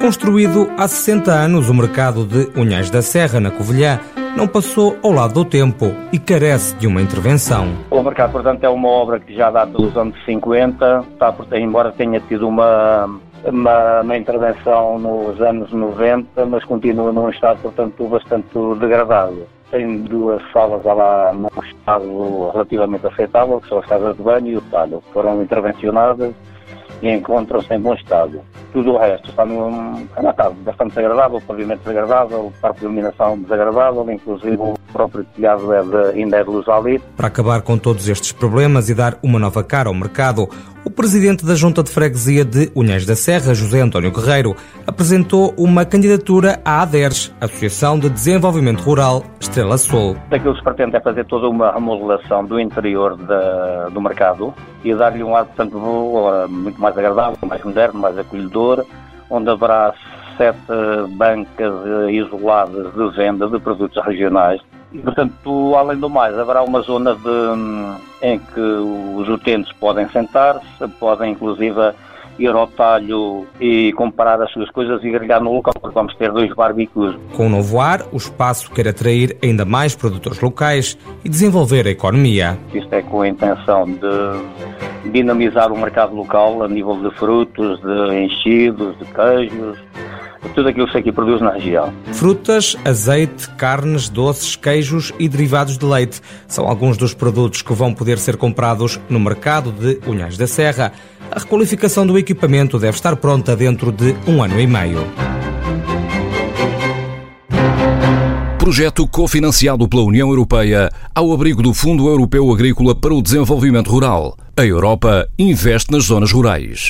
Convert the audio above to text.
Construído há 60 anos, o mercado de Unhais da Serra, na Covilhã, não passou ao lado do tempo e carece de uma intervenção. O mercado, portanto, é uma obra que já data dos anos 50, está, embora tenha tido uma, uma, uma, intervenção nos anos 90, mas continua num estado, portanto, bastante degradado. Tem duas salas lá num estado relativamente aceitável, que são as casas de banho e o talho, foram intervencionadas e encontram-se em bom estado. Tudo o resto. Está num é estado bastante desagradável, pavimento desagradável, o parque de iluminação desagradável, inclusive o próprio telhado é de, ainda é de luz ali. Para acabar com todos estes problemas e dar uma nova cara ao mercado, o presidente da Junta de Freguesia de Unhães da Serra, José António Guerreiro, apresentou uma candidatura à ADERS, Associação de Desenvolvimento Rural Estrela Sul. Aquilo que se pretende é fazer toda uma remodelação do interior da, do mercado e dar-lhe um ar, portanto, muito mais agradável, mais moderno, mais acolhedor, onde haverá sete bancas isoladas de venda de produtos regionais e, portanto, além do mais, haverá uma zona de, em que os utentes podem sentar-se, podem inclusive ir ao talho e comprar as suas coisas e grelhar no local, porque vamos ter dois barbecues. Com o novo ar, o espaço quer atrair ainda mais produtores locais e desenvolver a economia. Isto é com a intenção de dinamizar o mercado local a nível de frutos, de enchidos, de queijos, tudo aquilo que se aqui produz na região. Frutas, azeite, carnes, doces, queijos e derivados de leite são alguns dos produtos que vão poder ser comprados no mercado de Unhais da Serra. A requalificação do equipamento deve estar pronta dentro de um ano e meio. Projeto cofinanciado pela União Europeia ao abrigo do Fundo Europeu Agrícola para o Desenvolvimento Rural. A Europa investe nas zonas rurais.